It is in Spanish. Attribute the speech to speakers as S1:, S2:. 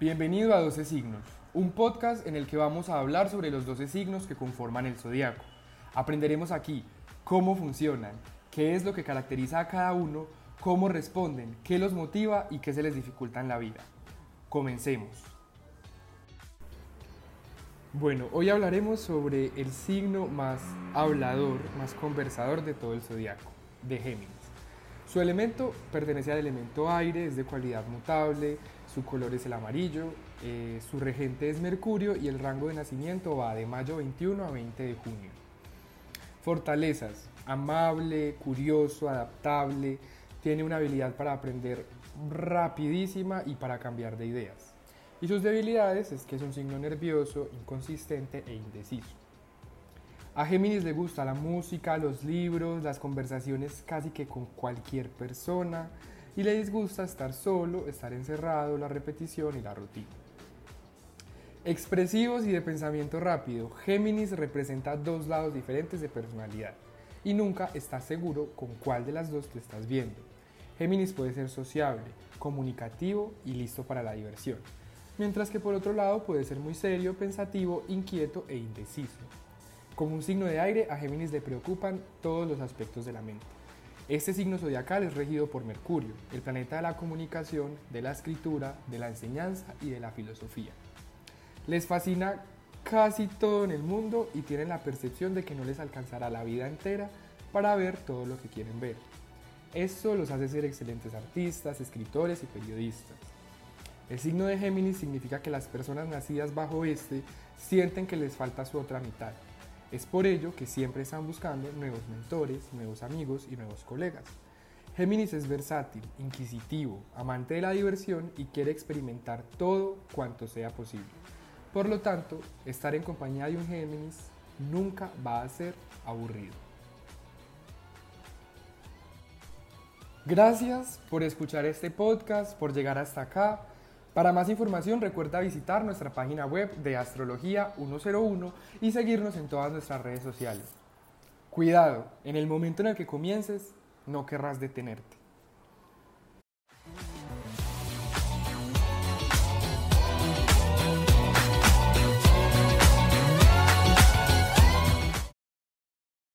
S1: Bienvenido a 12 signos, un podcast en el que vamos a hablar sobre los 12 signos que conforman el zodiaco. Aprenderemos aquí cómo funcionan, qué es lo que caracteriza a cada uno, cómo responden, qué los motiva y qué se les dificulta en la vida. Comencemos. Bueno, hoy hablaremos sobre el signo más hablador, más conversador de todo el zodiaco, de Géminis. Su elemento pertenece al elemento aire, es de cualidad mutable, su color es el amarillo, eh, su regente es Mercurio y el rango de nacimiento va de mayo 21 a 20 de junio. Fortalezas, amable, curioso, adaptable, tiene una habilidad para aprender rapidísima y para cambiar de ideas. Y sus debilidades es que es un signo nervioso, inconsistente e indeciso. A Géminis le gusta la música, los libros, las conversaciones casi que con cualquier persona y le disgusta estar solo, estar encerrado, la repetición y la rutina. Expresivos y de pensamiento rápido, Géminis representa dos lados diferentes de personalidad y nunca estás seguro con cuál de las dos te estás viendo. Géminis puede ser sociable, comunicativo y listo para la diversión, mientras que por otro lado puede ser muy serio, pensativo, inquieto e indeciso. Como un signo de aire, a Géminis le preocupan todos los aspectos de la mente. Este signo zodiacal es regido por Mercurio, el planeta de la comunicación, de la escritura, de la enseñanza y de la filosofía. Les fascina casi todo en el mundo y tienen la percepción de que no les alcanzará la vida entera para ver todo lo que quieren ver. Esto los hace ser excelentes artistas, escritores y periodistas. El signo de Géminis significa que las personas nacidas bajo este sienten que les falta su otra mitad es por ello que siempre están buscando nuevos mentores, nuevos amigos y nuevos colegas. Géminis es versátil, inquisitivo, amante de la diversión y quiere experimentar todo cuanto sea posible. Por lo tanto, estar en compañía de un Géminis nunca va a ser aburrido. Gracias por escuchar este podcast, por llegar hasta acá. Para más información recuerda visitar nuestra página web de Astrología 101 y seguirnos en todas nuestras redes sociales. Cuidado, en el momento en el que comiences, no querrás detenerte.